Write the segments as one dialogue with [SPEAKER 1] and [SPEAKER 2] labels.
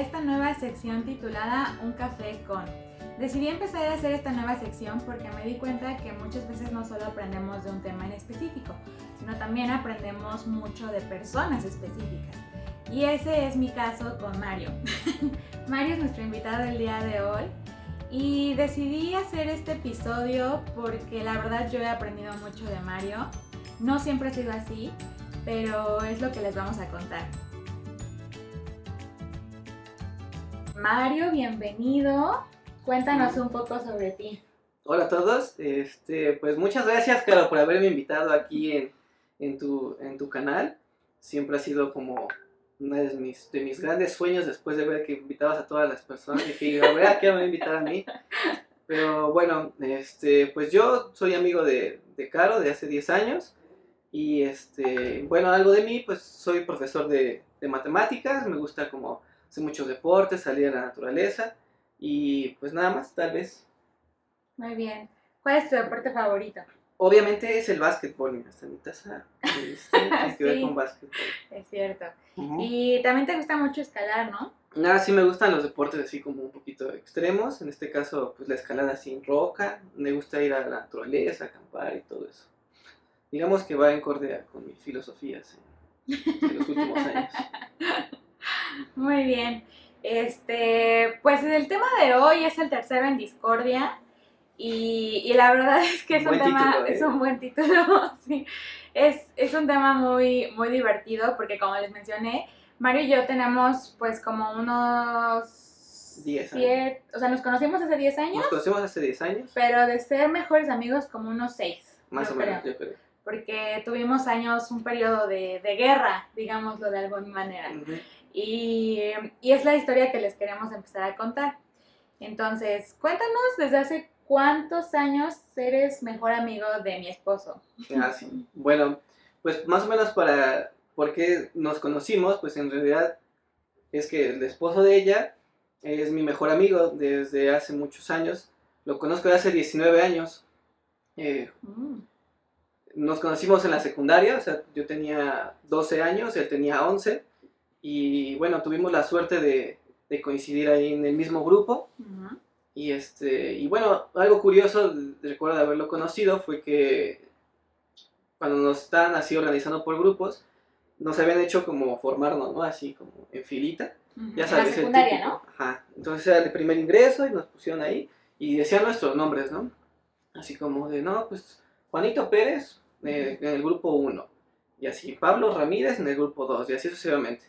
[SPEAKER 1] esta nueva sección titulada Un café con. Decidí empezar a hacer esta nueva sección porque me di cuenta que muchas veces no solo aprendemos de un tema en específico, sino también aprendemos mucho de personas específicas. Y ese es mi caso con Mario. Mario es nuestro invitado del día de hoy y decidí hacer este episodio porque la verdad yo he aprendido mucho de Mario. No siempre ha sido así, pero es lo que les vamos a contar. Mario, bienvenido. Cuéntanos un poco sobre ti.
[SPEAKER 2] Hola a todos, este, pues muchas gracias, Caro, por haberme invitado aquí en, en, tu, en tu canal. Siempre ha sido como uno de mis, de mis grandes sueños después de ver que invitabas a todas las personas. Y dije, a ver, ¿qué me va a invitar a mí? Pero bueno, este, pues yo soy amigo de, de Caro de hace 10 años. Y este, bueno, algo de mí, pues soy profesor de, de matemáticas, me gusta como hacer muchos deportes, salir a la naturaleza. Y pues nada más, tal vez.
[SPEAKER 1] Muy bien. ¿Cuál es tu deporte favorito?
[SPEAKER 2] Obviamente es el básquetbol, mira, está en mi taza. Este, tiene que ver
[SPEAKER 1] Sí.
[SPEAKER 2] con básquetbol.
[SPEAKER 1] Es cierto. Y también te gusta mucho escalar, ¿no?
[SPEAKER 2] Nada, sí me gustan los deportes así como un poquito extremos. En este caso, pues la escalada sin roca. Me gusta ir a la naturaleza, acampar y todo eso. Digamos que va en cordea con mis filosofías en, en los últimos años.
[SPEAKER 1] Muy bien. Este, pues el tema de hoy es el tercero en discordia. Y, y la verdad es que es un
[SPEAKER 2] Buen
[SPEAKER 1] tema,
[SPEAKER 2] título, ¿eh?
[SPEAKER 1] es un buen título, sí. Es, es un tema muy, muy divertido porque como les mencioné, Mario y yo tenemos pues como unos...
[SPEAKER 2] 10 años.
[SPEAKER 1] o sea, nos conocimos hace 10 años,
[SPEAKER 2] Nos conocemos hace 10 años,
[SPEAKER 1] pero de ser mejores amigos como unos 6.
[SPEAKER 2] más o menos,
[SPEAKER 1] creo.
[SPEAKER 2] yo creo.
[SPEAKER 1] Porque tuvimos años, un periodo de, de guerra, digámoslo de alguna manera.
[SPEAKER 2] Ujú.
[SPEAKER 1] Y, y es la historia que les queremos empezar a contar. Entonces, cuéntanos desde hace cuántos años eres mejor amigo de mi esposo.
[SPEAKER 2] Ah, sí. Bueno, pues más o menos para por qué nos conocimos, pues en realidad es que el esposo de ella es mi mejor amigo desde hace muchos años. Lo conozco de hace 19 años. Eh,
[SPEAKER 1] Mm,
[SPEAKER 2] nos conocimos en la secundaria, o sea, yo tenía 12 años, él tenía 11. Y bueno, tuvimos la suerte de, de coincidir ahí en el mismo grupo. Y este, y bueno, algo curioso, recuerdo de haberlo conocido, fue que cuando nos estaban así organizando por grupos, nos habían hecho como formarnos, ¿no? Así como en filita. Ya
[SPEAKER 1] En
[SPEAKER 2] sabes,
[SPEAKER 1] la secundaria. ¿no?
[SPEAKER 2] Ajá. Entonces era el primer ingreso y nos pusieron ahí y decían nuestros nombres, ¿no? Así como de, no, pues Juanito Pérez eh, en el grupo 1. Y así, Pablo Ramírez en el grupo 2 y así sucesivamente.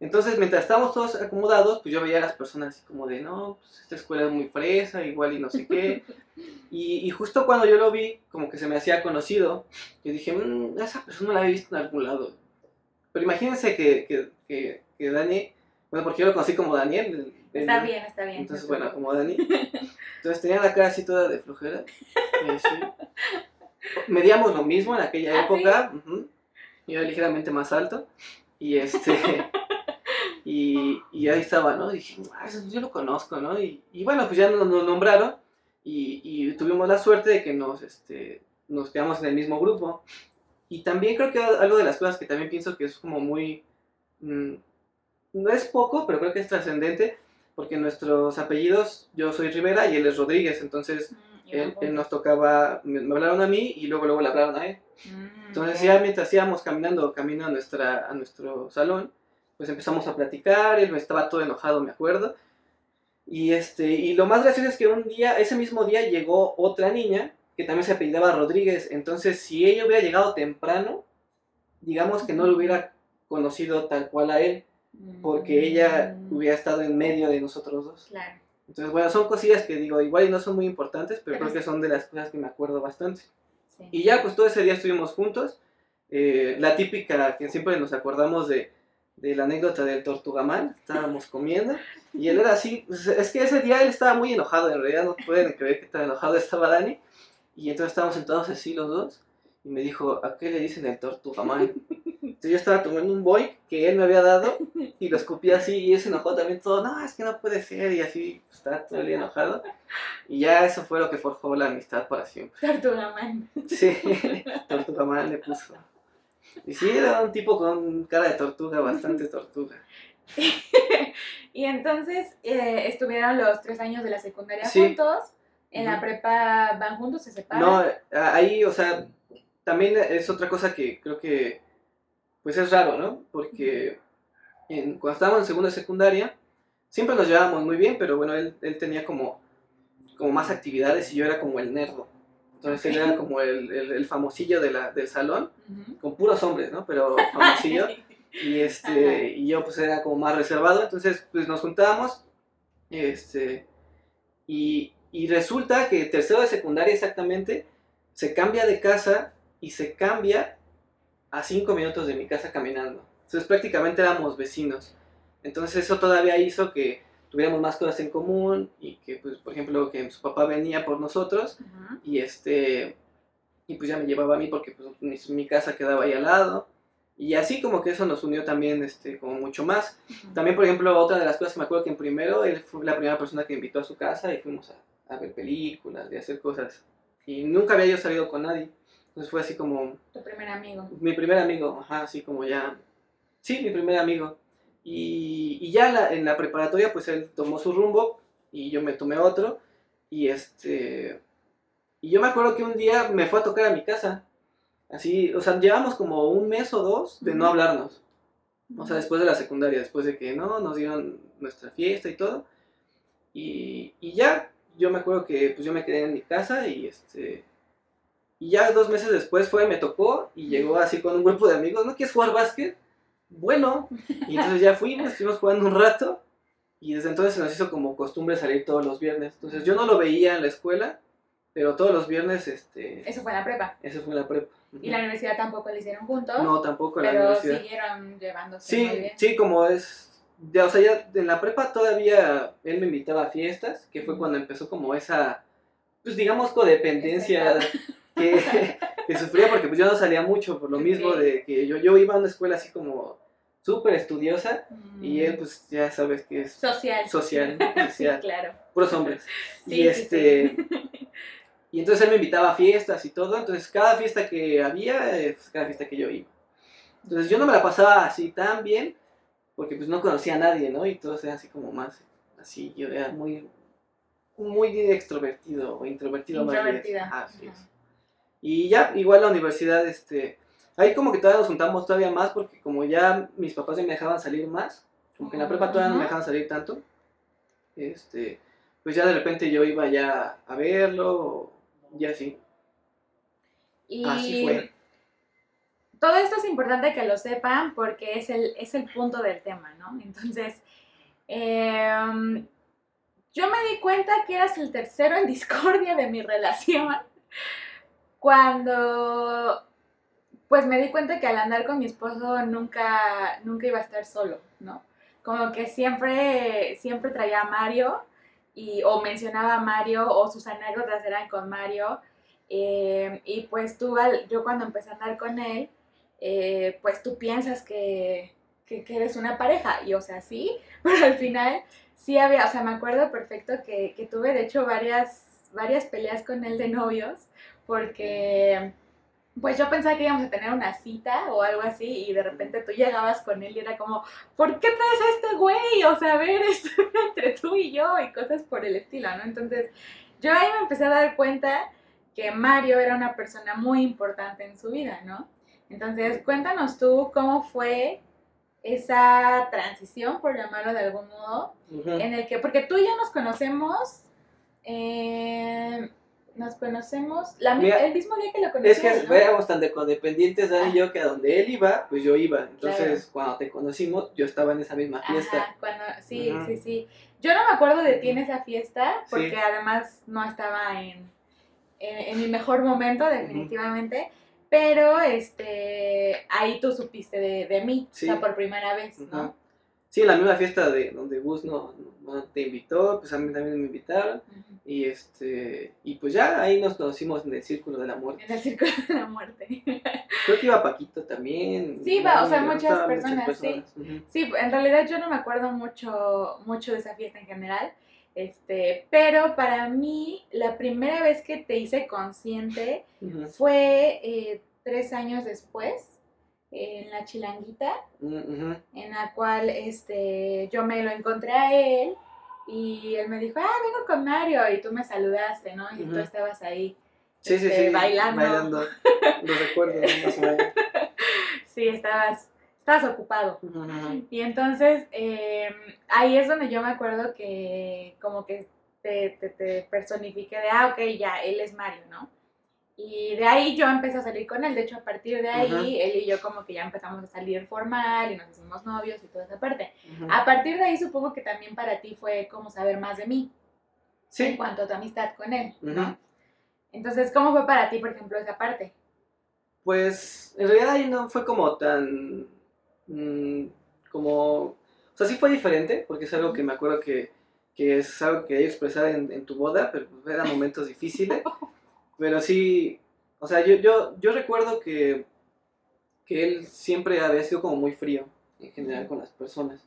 [SPEAKER 2] Entonces, mientras estábamos todos acomodados, pues yo veía a las personas así como de, no, pues esta escuela es muy fresa, igual y no sé qué. y, y justo cuando yo lo vi, como que se me hacía conocido, yo dije, "Mm, esa persona la he visto en algún lado. Pero imagínense que, que, que, que Dani, bueno, porque yo lo conocí como Daniel. el- el-
[SPEAKER 1] Está bien, está bien.
[SPEAKER 2] Entonces, bueno, como Dani. Entonces tenía la cara así toda de flojera. así. Medíamos lo mismo en aquella
[SPEAKER 1] ¿Ah, sí?
[SPEAKER 2] época. ujú. Yo era ligeramente más alto. Y este. Y, y ahí estaba, ¿no? Y dije, "Ah, eso yo lo conozco, ¿no? Y, y bueno, pues ya nos, nos nombraron. Y, y tuvimos la suerte de que nos, este, nos quedamos en el mismo grupo. Y también creo que algo de las cosas que también pienso que es como muy. mm, no es poco, pero creo que es trascendente. Porque nuestros apellidos, yo soy Rivera y él es Rodríguez. Entonces,
[SPEAKER 1] Mm,
[SPEAKER 2] él, él nos tocaba. Me, me hablaron a mí y luego, luego le hablaron a él.
[SPEAKER 1] Mm,
[SPEAKER 2] Entonces,
[SPEAKER 1] ok.
[SPEAKER 2] ya mientras íbamos caminando camino a, nuestra, a nuestro salón, pues empezamos a platicar. Él estaba todo enojado, me acuerdo. Y, este, y lo más gracioso es que un día, ese mismo día, llegó otra niña que también se apellidaba Rodríguez. Entonces, si ella hubiera llegado temprano, digamos que no lo hubiera conocido tal cual a él, porque ella
[SPEAKER 1] Mm,
[SPEAKER 2] hubiera estado en medio de nosotros dos.
[SPEAKER 1] Claro.
[SPEAKER 2] Entonces, bueno, son cosillas que digo, igual y no son muy importantes, pero
[SPEAKER 1] Pero
[SPEAKER 2] creo que son de las cosas que me acuerdo bastante.
[SPEAKER 1] sí.
[SPEAKER 2] Y ya, pues todo ese día estuvimos juntos. Eh, la típica que siempre nos acordamos de, de la anécdota del tortugamán, estábamos comiendo y él era así, pues, es que ese día él estaba muy enojado, en realidad no pueden creer que tan enojado estaba Dani. Y entonces estábamos sentados así los dos y me dijo, ¿a qué le dicen el tortugamán? Entonces yo estaba tomando un boy que él me había dado y lo escupí así y él se enojó también todo, no, es que no puede ser y así pues, estaba todo el día enojado. Y ya eso fue lo que forjó la amistad para siempre.
[SPEAKER 1] Tortugaman.
[SPEAKER 2] Sí, tortugamán le puso. Y sí, era un tipo con cara de tortuga, bastante tortuga.
[SPEAKER 1] y entonces eh, estuvieron los tres años de la secundaria
[SPEAKER 2] Sí.
[SPEAKER 1] juntos. En la prepa van juntos, se separan.
[SPEAKER 2] No, ahí, o sea, también es otra cosa que creo que, pues es raro, ¿no? Porque en- cuando estábamos en segunda de secundaria, siempre nos llevábamos muy bien, pero bueno, él, él tenía como, como más actividades y yo era como el nerdo. Entonces él era como el, el- el famosillo de la, del salón, con puros hombres, ¿no? Pero famosillo. Y, este, y yo pues era como más reservado, entonces pues nos juntábamos, este, y, y resulta que tercero de secundaria exactamente, se cambia de casa y se cambia a cinco minutos de mi casa caminando. Entonces prácticamente éramos vecinos. Entonces eso todavía hizo que tuviéramos más cosas en común y que pues por ejemplo que su papá venía por nosotros
[SPEAKER 1] Ujú.
[SPEAKER 2] y este y pues ya me llevaba a mí porque pues mi, mi casa quedaba ahí al lado. Y así como que eso nos unió también este como mucho más. También por ejemplo otra de las cosas que me acuerdo que en primero él fue la primera persona que invitó a su casa y fuimos a, a ver películas y a hacer cosas. Y nunca había yo salido con nadie. Entonces fue así como
[SPEAKER 1] Tu primer amigo.
[SPEAKER 2] mi primer amigo ajá así como ya sí mi primer amigo y, y ya en la, en la preparatoria pues él tomó su rumbo y yo me tomé otro y este y yo me acuerdo que un día me fue a tocar a mi casa así o sea llevamos como un mes o dos de no hablarnos o sea después de la secundaria después de que no nos dieron nuestra fiesta y todo y, y ya yo me acuerdo que pues yo me quedé en mi casa y este y ya dos meses después fue me tocó y llegó así con un grupo de amigos no quieres jugar básquet bueno y entonces ya fuimos estuvimos jugando un rato y desde entonces se nos hizo como costumbre salir todos los viernes entonces yo no lo veía en la escuela pero todos los viernes este
[SPEAKER 1] Eso fue en la prepa.
[SPEAKER 2] eso fue la prepa
[SPEAKER 1] Y la universidad tampoco lo hicieron juntos.
[SPEAKER 2] no tampoco la
[SPEAKER 1] pero
[SPEAKER 2] universidad
[SPEAKER 1] siguieron llevándose muy
[SPEAKER 2] Sí,
[SPEAKER 1] bien.
[SPEAKER 2] sí, como es. Ya, o sea, ya en la prepa todavía él me invitaba a fiestas, que fue cuando empezó como esa, pues digamos, codependencia que, que sufría, porque pues yo no salía mucho por lo mismo de que yo, yo iba a una escuela así como súper estudiosa y
[SPEAKER 1] Mm.
[SPEAKER 2] él, pues ya sabes que es
[SPEAKER 1] Social.
[SPEAKER 2] social,
[SPEAKER 1] Sí,
[SPEAKER 2] social,
[SPEAKER 1] claro.
[SPEAKER 2] puros hombres.
[SPEAKER 1] Sí,
[SPEAKER 2] y
[SPEAKER 1] sí,
[SPEAKER 2] este. Y entonces él me invitaba a fiestas y todo. Entonces cada fiesta que había, eh, pues, cada fiesta que yo iba. Entonces yo no me la pasaba así tan bien, porque pues no conocía a nadie, ¿no? Y todos eran así como más, así, yo era muy, muy extrovertido o introvertido más bien. Ajá. es. Y ya, igual la universidad, este, ahí como que todavía nos juntamos todavía más, porque como ya mis papás me dejaban salir más, como que en la prepa todavía no me dejaban salir tanto, este, pues ya de repente yo iba ya a verlo, y así.
[SPEAKER 1] Y
[SPEAKER 2] Así fue.
[SPEAKER 1] todo esto es importante que lo sepan porque es el, es el punto del tema, ¿no? Entonces, em, yo me di cuenta que eras el tercero en discordia de mi relación cuando, pues me di cuenta que al andar con mi esposo nunca, nunca iba a estar solo, ¿no? Como que siempre, siempre traía a Mario y, o mencionaba a Mario o sus anécdotas eran con Mario. eh, y pues tú, yo cuando empecé a andar con él, eh, pues tú piensas que, que, que eres una pareja. Y o sea, sí, pero al final sí había, o sea, me acuerdo perfecto que, que tuve de hecho varias, varias peleas con él de novios, porque pues yo pensaba que íbamos a tener una cita o algo así y de repente tú llegabas con él y era como, ¿por qué traes a este güey? O sea, a ver, esto entre tú y yo y cosas por el estilo, ¿no? Entonces yo ahí me empecé a dar cuenta que Mario era una persona muy importante en su vida, ¿no? Entonces cuéntanos tú cómo fue esa transición, por llamarlo de algún modo, en el que, porque tú y yo nos conocemos, eh, nos conocemos la, mi-
[SPEAKER 2] Mira,
[SPEAKER 1] el mismo día que lo conocí.
[SPEAKER 2] Es que éramos tan de codependientes, Dani y yo, que a donde él iba, pues yo iba. Entonces, cuando te conocimos, yo estaba en esa misma fiesta.
[SPEAKER 1] Ajá, cuando, sí, sí, sí. Yo no me acuerdo de ti en esa fiesta,
[SPEAKER 2] Sí.
[SPEAKER 1] porque además no estaba en, en, en mi mejor momento, definitivamente. Pero este ahí tú supiste de, de mí,
[SPEAKER 2] Sí.
[SPEAKER 1] o sea, por primera vez, ¿no?
[SPEAKER 2] Sí, en la misma fiesta de donde Gus no, no te invitó, pues a mí también me invitaron. Y este y pues ya ahí nos conocimos en el círculo de la muerte.
[SPEAKER 1] En el círculo de la muerte.
[SPEAKER 2] Creo que iba Paquito también.
[SPEAKER 1] Sí, va, o sea, muchas personas, sí. Sí, en realidad yo no me acuerdo mucho, mucho de esa fiesta en general. Este, pero para mí, la primera vez que te hice consciente fue eh, tres años después. En la chilanguita,
[SPEAKER 2] Mm,
[SPEAKER 1] en la cual este, yo me lo encontré a él y él me dijo, ah, vengo con Mario y tú me saludaste, ¿no? Y tú estabas ahí.
[SPEAKER 2] Sí, sí,
[SPEAKER 1] este,
[SPEAKER 2] sí.
[SPEAKER 1] bailando.
[SPEAKER 2] Bailando. Lo recuerdo.
[SPEAKER 1] Sí, estabas, estabas ocupado. Y entonces eh, ahí es donde yo me acuerdo que como que te, te, te personifiqué de, ah, ok, ya, él es Mario, ¿no? Y de ahí yo empecé a salir con él, de hecho a partir de ahí
[SPEAKER 2] Ajá.
[SPEAKER 1] él y yo como que ya empezamos a salir formal y nos hicimos novios y toda esa parte.
[SPEAKER 2] Ujú.
[SPEAKER 1] A partir de ahí supongo que también para ti fue como saber más de mí en
[SPEAKER 2] Sí.
[SPEAKER 1] cuanto a tu amistad con él, ¿no?
[SPEAKER 2] Ujú.
[SPEAKER 1] Entonces, ¿cómo fue para ti, por ejemplo, esa parte?
[SPEAKER 2] Pues en realidad ahí no fue como tan. mm, como. O sea, sí fue diferente, porque es algo que me acuerdo que, que es algo que quería expresar en, en tu boda, pero pues, eran momentos difíciles. Pero sí. O sea, yo, yo, yo recuerdo que, que él siempre había sido como muy frío en general con las personas.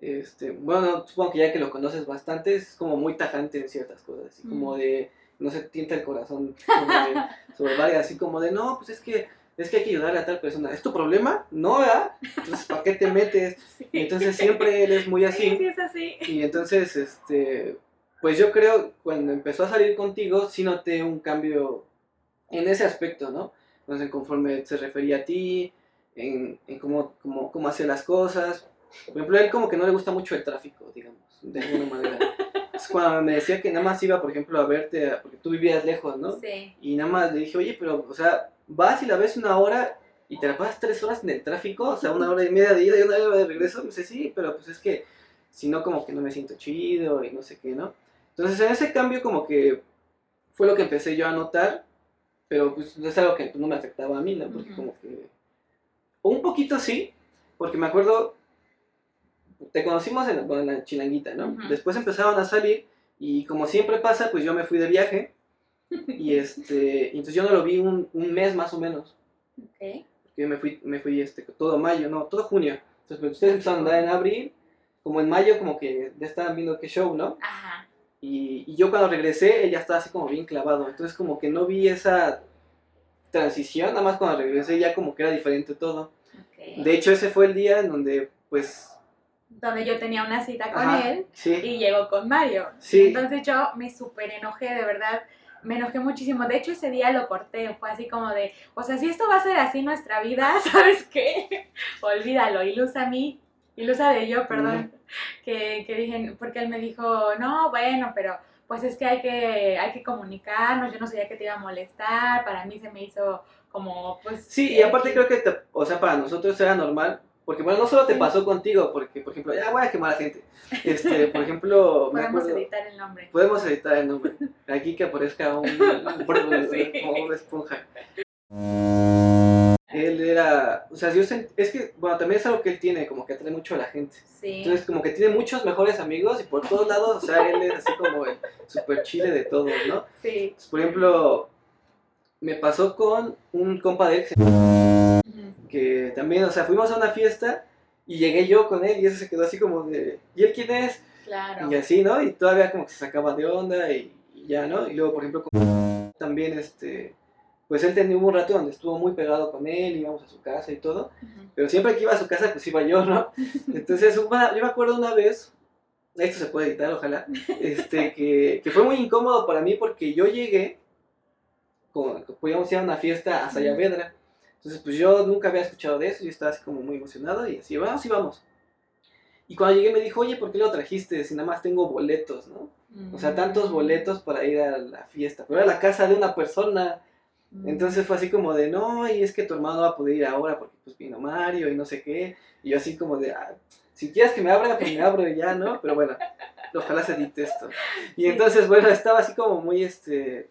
[SPEAKER 2] Este, bueno, supongo que ya que lo conoces bastante, es como muy tajante en ciertas cosas, así como
[SPEAKER 1] Mm.
[SPEAKER 2] de, no se tienta el corazón sobre, sobre varias, así como de, no, pues es que, es que hay que ayudarle a tal persona, ¿es tu problema? No, ¿verdad? Entonces, ¿para qué te metes? Y entonces siempre él es muy
[SPEAKER 1] Sí,
[SPEAKER 2] así,
[SPEAKER 1] sí, es así.
[SPEAKER 2] y entonces, este, pues yo creo, cuando empezó a salir contigo, sí noté un cambio en ese aspecto, ¿no? Entonces, conforme se refería a ti, en, en cómo, cómo, cómo hacía las cosas. Por ejemplo, a él como que no le gusta mucho el tráfico, digamos, de alguna manera. Entonces, cuando me decía que nada más iba, por ejemplo, a verte, porque tú vivías lejos, ¿no?
[SPEAKER 1] Sí.
[SPEAKER 2] Y nada más le dije, oye, pero, o sea, vas y la ves una hora y te la pasas tres horas en el tráfico, o sea, una hora y media de ida y una hora de regreso. Me dice, sí, pero pues es que si no, como que no me siento chido y no sé qué, ¿no? Entonces, en ese cambio, como que fue lo que empecé yo a notar, pero pues es algo que no me afectaba a mí, ¿no? Porque como que. O un poquito sí, porque me acuerdo, te conocimos en, la chilanguita, ¿no? Después empezaron a salir y como siempre pasa, pues yo me fui de viaje y este, entonces yo no lo vi un, un mes más o menos.
[SPEAKER 1] Ok.
[SPEAKER 2] Yo me fui, me fui este, todo mayo, no, todo junio. Entonces pues, ustedes empezaron a andar en abril, como en mayo como que ya estaban viendo qué show, ¿no?
[SPEAKER 1] Ajá.
[SPEAKER 2] Y, y yo cuando regresé, él ya estaba así como bien clavado. Entonces como que no vi esa transición, nada más cuando regresé ya como que era diferente todo. De hecho ese fue el día en donde pues...
[SPEAKER 1] Donde yo tenía una cita con
[SPEAKER 2] ajá,
[SPEAKER 1] él
[SPEAKER 2] Sí,
[SPEAKER 1] y llegó con Mario.
[SPEAKER 2] Sí.
[SPEAKER 1] Entonces yo me súper enojé, de verdad. Me enojé muchísimo. De hecho, ese día lo corté. Fue así como de, o sea, si esto va a ser así nuestra vida, ¿sabes qué? Olvídalo. Ilusa a mí. Ilusa de yo, perdón. Que, que dije, porque él me dijo, no, bueno, pero pues es que hay que, hay que comunicarnos. Yo no sabía que te iba a molestar. Para mí se me hizo como, pues.
[SPEAKER 2] Sí, y aparte creo que, te- o sea, para nosotros era normal, porque bueno, no solo te pasó contigo, porque por ejemplo, ya voy a quemar a gente. Este, por ejemplo,
[SPEAKER 1] Podemos
[SPEAKER 2] acuerdo,
[SPEAKER 1] editar el nombre.
[SPEAKER 2] podemos editar el nombre. Aquí que aparezca un, un-
[SPEAKER 1] Sí.
[SPEAKER 2] como una esponja. Él era, o sea, yo sent- es que, bueno, también es algo que él tiene, como que atrae mucho a la gente.
[SPEAKER 1] Sí.
[SPEAKER 2] Entonces, como que tiene muchos mejores amigos y por todos lados, o sea, él es así como el super chile de todos, ¿no?
[SPEAKER 1] Sí.
[SPEAKER 2] Entonces, por ejemplo, me pasó con un compa de él que también, o sea, fuimos a una fiesta y llegué yo con él y ese se quedó así como de, ¿y él quién es?
[SPEAKER 1] Claro.
[SPEAKER 2] Y así, ¿no? Y todavía como que se sacaba de onda y, y ya, ¿no? Y luego, por ejemplo, con- también, este, pues él tenía un rato donde estuvo muy pegado con él, íbamos a su casa y todo, pero siempre que iba a su casa, pues iba yo, ¿no? Entonces, una- yo me acuerdo una vez, esto se puede editar, ojalá, este, que, que fue muy incómodo para mí porque yo llegué, con, podíamos ir a una fiesta a Sayavedra, entonces pues yo nunca había escuchado de eso, yo estaba así como muy emocionado y así, vamos y vamos. Y cuando llegué me dijo, oye, ¿por qué lo trajiste si nada más tengo boletos, no? O sea, tantos
[SPEAKER 1] Mm.
[SPEAKER 2] boletos para ir a la fiesta, pero era la casa de una persona. Entonces fue así como de, no, y es que tu hermano va a poder ir ahora porque pues vino Mario y no sé qué. Y yo así como de, "Ah, si quieres que me abra, pues me abro y ya, ¿no? Pero bueno, ojalá se edite esto. Y entonces, bueno, estaba así como muy, este,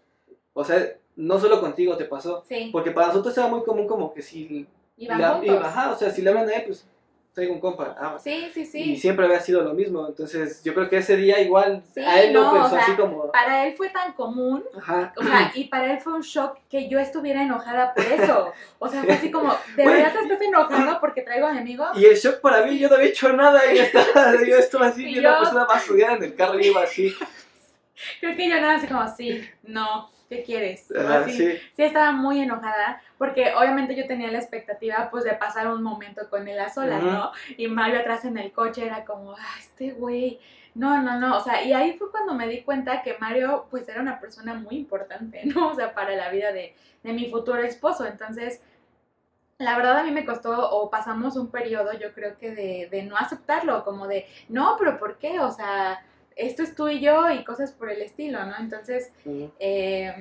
[SPEAKER 2] o sea, no solo contigo te pasó,
[SPEAKER 1] Sí.
[SPEAKER 2] porque para nosotros era muy común como que si...
[SPEAKER 1] Iban
[SPEAKER 2] la-
[SPEAKER 1] juntos.
[SPEAKER 2] ajá, o sea, si le hablan a él, pues traigo un compa. Ah,
[SPEAKER 1] Sí, sí,
[SPEAKER 2] Y
[SPEAKER 1] sí.
[SPEAKER 2] siempre había sido lo mismo, entonces yo creo que ese día igual
[SPEAKER 1] Sí,
[SPEAKER 2] a él no, pensó
[SPEAKER 1] o sea,
[SPEAKER 2] así como...
[SPEAKER 1] Para él fue tan común,
[SPEAKER 2] Ajá.
[SPEAKER 1] o sea, y para él fue un shock que yo estuviera enojada por eso. O sea, fue así como, ¿de
[SPEAKER 2] Güey.
[SPEAKER 1] verdad te estás enojando porque traigo a mi amigo?
[SPEAKER 2] Y el shock para mí, yo no había hecho nada y estaba, yo estaba así,
[SPEAKER 1] Y
[SPEAKER 2] y una
[SPEAKER 1] yo-
[SPEAKER 2] persona más estudiada en el carro y iba así.
[SPEAKER 1] Creo que yo nada así como, sí, no, ¿qué quieres? Así,
[SPEAKER 2] sí.
[SPEAKER 1] sí estaba muy enojada porque obviamente yo tenía la expectativa pues de pasar un momento con él a solas. ¿no? Y Mario atrás en el coche era como, ah, este güey, no, no, no, o sea, y ahí fue cuando me di cuenta que Mario pues era una persona muy importante, ¿no? O sea, para la vida de, de mi futuro esposo, entonces... La verdad a mí me costó, o pasamos un periodo, yo creo que de, de no aceptarlo, como de, no, pero ¿por qué? O sea, esto es tú y yo y cosas por el estilo, ¿no? Entonces, eh,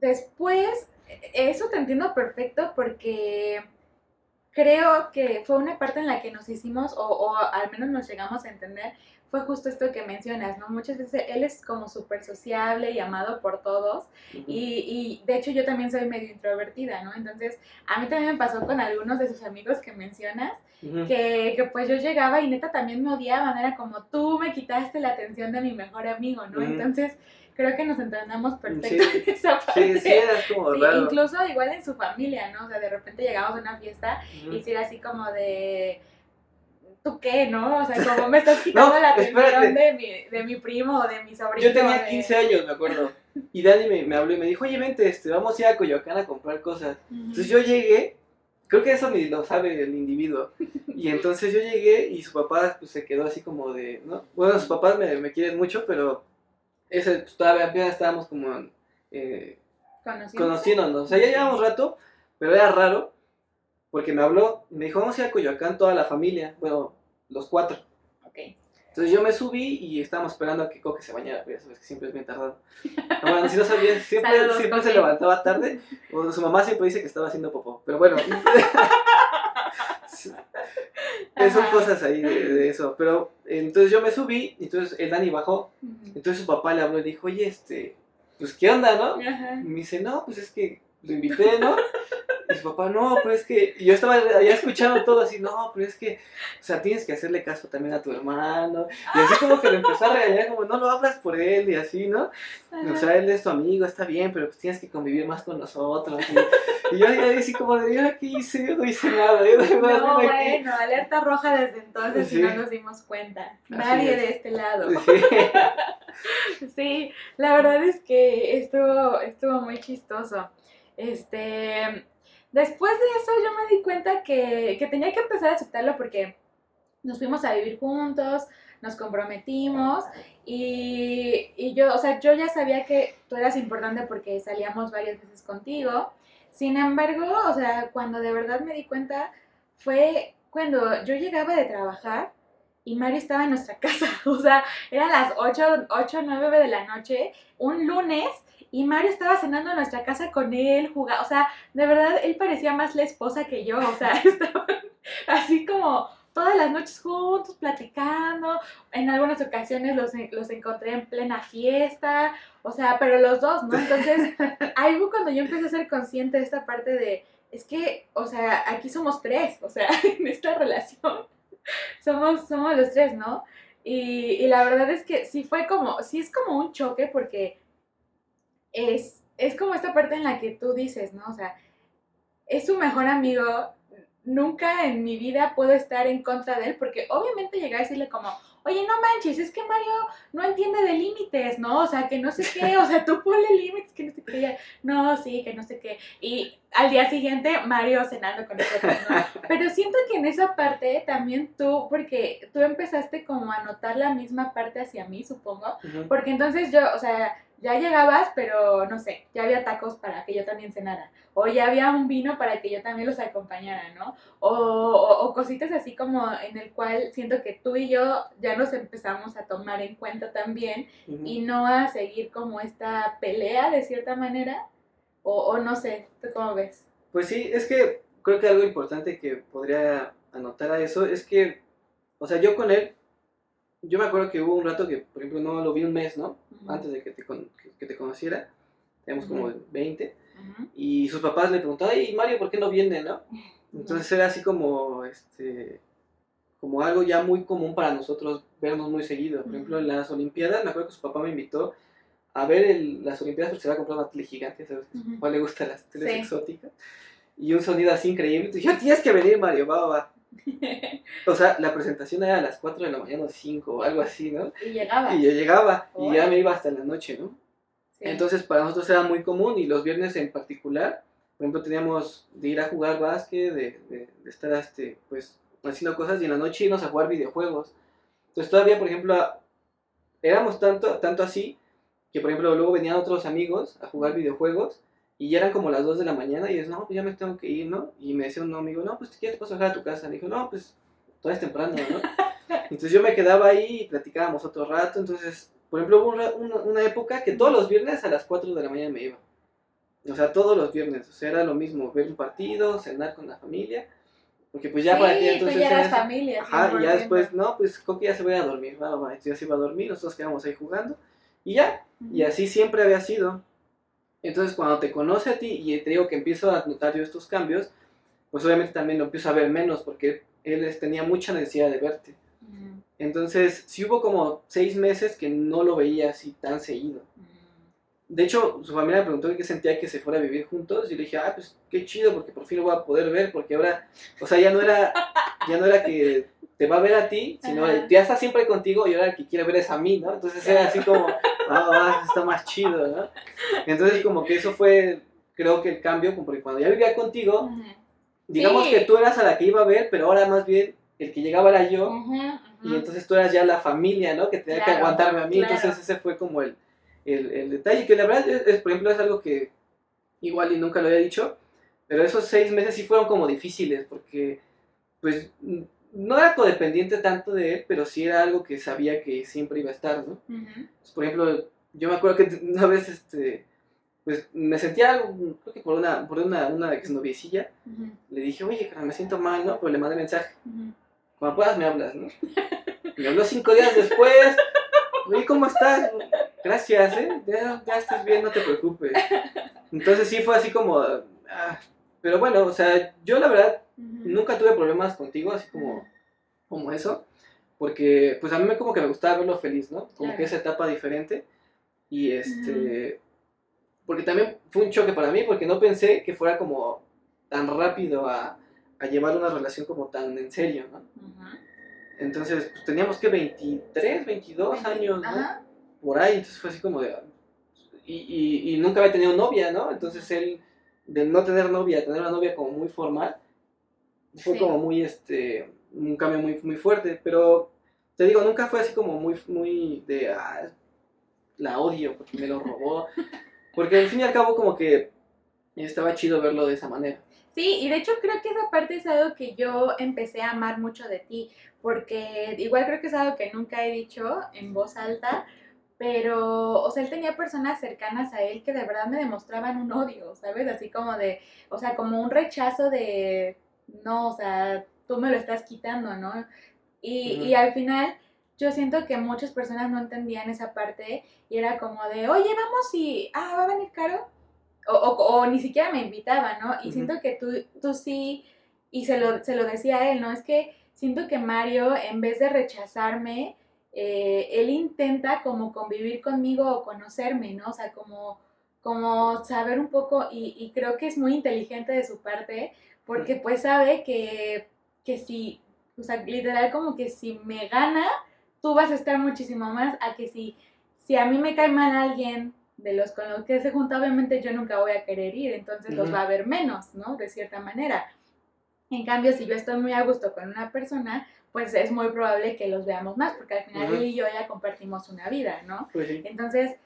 [SPEAKER 1] después, eso te entiendo perfecto porque creo que fue una parte en la que nos hicimos, o, o al menos nos llegamos a entender, fue justo esto que mencionas, ¿no? Muchas veces él es como súper sociable y amado por todos, y, y de hecho yo también soy medio introvertida, ¿no? Entonces, a mí también me pasó con algunos de sus amigos que mencionas, que, que pues yo llegaba y neta también me odiaban, era como tú me quitaste la atención de mi mejor amigo, ¿no? Entonces creo que nos entendamos perfecto
[SPEAKER 2] Sí.
[SPEAKER 1] en esa parte.
[SPEAKER 2] Sí, sí, era como
[SPEAKER 1] Sí,
[SPEAKER 2] raro.
[SPEAKER 1] incluso igual en su familia, ¿no? O sea, de repente llegamos a una fiesta y si era así como de... ¿Tú qué, no? O sea, como me estás quitando
[SPEAKER 2] No,
[SPEAKER 1] la atención de mi, de mi primo o de mi sobrino.
[SPEAKER 2] Yo tenía
[SPEAKER 1] de-
[SPEAKER 2] 15 años, me acuerdo. Y Dani me, me habló y me dijo, oye, vente, este, vamos a ir a Coyoacán a comprar cosas. Entonces yo llegué, creo que eso ni lo sabe el individuo. Y entonces yo llegué y su papá pues, se quedó así como de, ¿no? Bueno, sus papás me, me quieren mucho, pero ese, pues, todavía apenas estábamos como eh, conociéndonos. O sea, ya llevamos rato, pero era raro, porque me habló me dijo, vamos a ir a Coyoacán toda la familia, bueno, los cuatro.
[SPEAKER 1] Ok.
[SPEAKER 2] Entonces yo me subí y estábamos esperando a que Coque se bañara, pero ya sabes que siempre es bien tardado. No, bueno, si no sabías, siempre,
[SPEAKER 1] Saludos,
[SPEAKER 2] siempre se levantaba tarde, o su mamá siempre dice que estaba haciendo popó, pero bueno. Son cosas ahí de, de eso, pero entonces yo me subí, y entonces el Dani bajó, entonces su papá le habló y dijo, oye, este, pues qué onda, ¿no? Me dice, no, pues es que lo invité, ¿no? Y su papá, no, pero es que. Y yo estaba allá escuchando todo así, no, pero es que. O sea, tienes que hacerle caso también a tu hermano. Y así como que le empezó a regañar, como, no lo hablas por él y así, ¿no? O sea, él es tu amigo, está bien, pero pues tienes que convivir más con nosotros. Y, y yo ya así como de, ¿yo qué hice? Yo no hice nada. Yo no,
[SPEAKER 1] No,
[SPEAKER 2] aquí.
[SPEAKER 1] bueno, alerta roja desde entonces
[SPEAKER 2] Sí.
[SPEAKER 1] y no nos dimos cuenta. Nadie
[SPEAKER 2] es.
[SPEAKER 1] de este lado.
[SPEAKER 2] Sí.
[SPEAKER 1] Sí, la verdad es que estuvo, estuvo muy chistoso. Este, después de eso yo me di cuenta que, que tenía que empezar a aceptarlo porque nos fuimos a vivir juntos, nos comprometimos y, y yo, o sea, yo ya sabía que tú eras importante porque salíamos varias veces contigo. Sin embargo, o sea, cuando de verdad me di cuenta fue cuando yo llegaba de trabajar y Mario estaba en nuestra casa. O sea, eran las 8, 8 9 de la noche, un lunes, y Mario estaba cenando en nuestra casa con él, jugando. O sea, de verdad, él parecía más la esposa que yo. O sea, estaban así como todas las noches juntos, platicando. En algunas ocasiones los, los encontré en plena fiesta. O sea, pero los dos, ¿no? Entonces, ahí fue cuando yo empecé a ser consciente de esta parte de. Es que, o sea, aquí somos tres, o sea, en esta relación somos, somos los tres, ¿no? Y, y la verdad es que sí fue como, sí es como un choque porque es, es como esta parte en la que tú dices, ¿no? O sea, es su mejor amigo, nunca en mi vida puedo estar en contra de él porque obviamente llegar a decirle como, oye, no manches, es que Mario no entiende de límites, ¿no? O sea, que no sé qué, o sea, tú ponle límites, que no sé qué, no, sí, que no sé qué. Y al día siguiente, Mario cenando con nosotros, ¿no? Pero siento que en esa parte también tú, porque tú empezaste como a notar la misma parte hacia mí, supongo, porque entonces yo, o sea, ya llegabas, pero no sé, ya había tacos para que yo también cenara. O ya había un vino para que yo también los acompañara, ¿no? O, o- o cositas así como en el cual siento que tú y yo ya nos empezamos a tomar en cuenta también y no a seguir como esta pelea de cierta manera. O, o no sé, ¿tú cómo ves?
[SPEAKER 2] Pues sí, es que creo que algo importante que podría anotar a eso es que, o sea, yo con él, yo me acuerdo que hubo un rato que, por ejemplo, no lo vi un mes, ¿no? Antes de que te, con- que- que te conociera, teníamos como
[SPEAKER 1] Ujú.
[SPEAKER 2] 20,
[SPEAKER 1] Ujú.
[SPEAKER 2] y sus papás le preguntaban, ay, Mario, ¿por qué no viene, no? Entonces era así como, este, como algo ya muy común para nosotros vernos muy seguido. Por ejemplo, en las Olimpiadas, me acuerdo que su papá me invitó a ver el- las Olimpiadas porque se había comprado una tele gigante, ¿sabes? A su
[SPEAKER 1] Ujú.
[SPEAKER 2] papá le gustan las teles
[SPEAKER 1] Sí.
[SPEAKER 2] exóticas. Y un sonido así increíble. Entonces, yo tienes que venir, Mario, va, va, va. O sea, la presentación era a las 4 de la mañana o 5 o algo así, ¿no?
[SPEAKER 1] y llegaba.
[SPEAKER 2] Y yo llegaba y ya me iba hasta la noche, ¿no? Entonces para nosotros era muy común y los viernes en particular, por ejemplo, teníamos de ir a jugar básquet, de, de, de estar este, pues, haciendo cosas y en la noche irnos a jugar videojuegos. Entonces todavía, por ejemplo, éramos tanto, tanto así que, por ejemplo, luego venían otros amigos a jugar videojuegos y ya eran como las 2 de la mañana y es, no, pues ya me tengo que ir, ¿no? Y me decía un amigo, no, pues ¿qué te puedo dejar a tu casa? Me dijo, no, pues todavía es temprano, ¿no? Entonces yo me quedaba ahí y platicábamos otro rato. Entonces, por ejemplo, hubo una, una, una época que todos los viernes a las 4 de la mañana me iba. O sea, todos los viernes. O sea, era lo mismo, ver un partido, cenar con la familia. Porque pues ya
[SPEAKER 1] sí,
[SPEAKER 2] para ti
[SPEAKER 1] tú
[SPEAKER 2] entonces...
[SPEAKER 1] ya eras
[SPEAKER 2] era-
[SPEAKER 1] familia.
[SPEAKER 2] Ajá, y ya
[SPEAKER 1] 100%.
[SPEAKER 2] después, no, pues Coqui ya se va a dormir, va, va, ya se iba a dormir, nosotros quedamos ahí jugando, y ya, y así siempre había sido. Entonces cuando te conoce a ti y te digo que empiezo a notar yo estos cambios, pues obviamente también lo empiezo a ver menos, porque él tenía mucha necesidad de verte.
[SPEAKER 1] Ujú,
[SPEAKER 2] Entonces sí hubo como seis meses que no lo veía así tan seguido.
[SPEAKER 1] ujú.
[SPEAKER 2] De hecho, su familia me preguntó qué sentía que se fuera a vivir juntos y le dije, ah, pues qué chido, porque por fin lo voy a poder ver, porque ahora, o sea, ya no era, ya no era que te va a ver a ti, sino
[SPEAKER 1] Ajá.
[SPEAKER 2] ya está siempre contigo y ahora el que quiere ver es a mí, ¿no? Entonces era así como, ah, ah, está más chido, ¿no? Entonces como que eso fue, creo que el cambio, como porque cuando ya vivía contigo, digamos
[SPEAKER 1] Sí.
[SPEAKER 2] que tú eras a la que iba a ver, pero ahora más bien el que llegaba era yo. Y entonces tú eras ya la familia, ¿no? Que tenía que aguantarme a mí.
[SPEAKER 1] claro.
[SPEAKER 2] Entonces ese fue como el, el, el detalle. Que la verdad, es, es, por ejemplo, es algo que igual y nunca lo había dicho. Pero esos seis meses sí fueron como difíciles. Porque, pues, no era codependiente tanto de él, pero sí era algo que sabía que siempre iba a estar, ¿no? Pues, por ejemplo, yo me acuerdo que una vez, este, pues, me sentía algo, creo que por una, por una, una exnoviecilla.
[SPEAKER 1] Ujú,
[SPEAKER 2] Le dije, oye, cara, me siento mal, ¿no? Pero le mandé mensaje.
[SPEAKER 1] ujú.
[SPEAKER 2] Cuando puedas me hablas, ¿no? Me habló cinco días después. Oye, ¿cómo estás? Gracias, ¿eh? Ya, ya estás bien, no te preocupes. Entonces sí fue así como... ah, pero bueno, o sea, yo la verdad nunca tuve problemas contigo, así como, como eso. Porque pues a mí me- como que me gustaba verlo feliz, ¿no? Como
[SPEAKER 1] Claro.
[SPEAKER 2] que esa etapa diferente. Y este... Porque también fue un choque para mí, porque no pensé que fuera como tan rápido a, a llevar una relación como tan en serio, ¿no? Entonces, pues teníamos que 23, 22 años, ¿no? Por ahí, entonces fue así como de... Y, y, y nunca había tenido novia, ¿no? Entonces él, de no tener novia, tener una novia como muy formal, fue
[SPEAKER 1] Sí.
[SPEAKER 2] como muy, este, un cambio muy, muy fuerte, pero te digo, nunca fue así como muy, muy de, ah, la odio porque me lo robó, porque al fin y al cabo como que estaba chido verlo de esa manera.
[SPEAKER 1] Sí, y de hecho creo que esa parte es algo que yo empecé a amar mucho de ti, porque igual creo que es algo que nunca he dicho en voz alta, pero, o sea, él tenía personas cercanas a él que de verdad me demostraban un odio, ¿sabes? Así como de, o sea, como un rechazo de, no, o sea, tú me lo estás quitando, ¿no? Y, y al final yo siento que muchas personas no entendían esa parte y era como de, oye, vamos y, ah, va a venir Caro. O, o, o ni siquiera me invitaba, ¿no? Y siento que tú, tú sí, y se lo, se lo decía a él, ¿no? Es que siento que Mario, en vez de rechazarme, eh, él intenta como convivir conmigo o conocerme, ¿no? O sea, como, como saber un poco, y, y creo que es muy inteligente de su parte, porque pues sabe que, que si, o sea, literal como que si me gana, tú vas a estar muchísimo más a que si, si a mí me cae mal alguien de los con los que se junta, obviamente yo nunca voy a querer ir, entonces los va a ver menos, ¿no? De cierta manera. En cambio, si yo estoy muy a gusto con una persona, pues es muy probable que los veamos más, porque al final
[SPEAKER 2] Ujú.
[SPEAKER 1] él y yo ya compartimos una vida, ¿no?
[SPEAKER 2] Pues sí.
[SPEAKER 1] Entonces,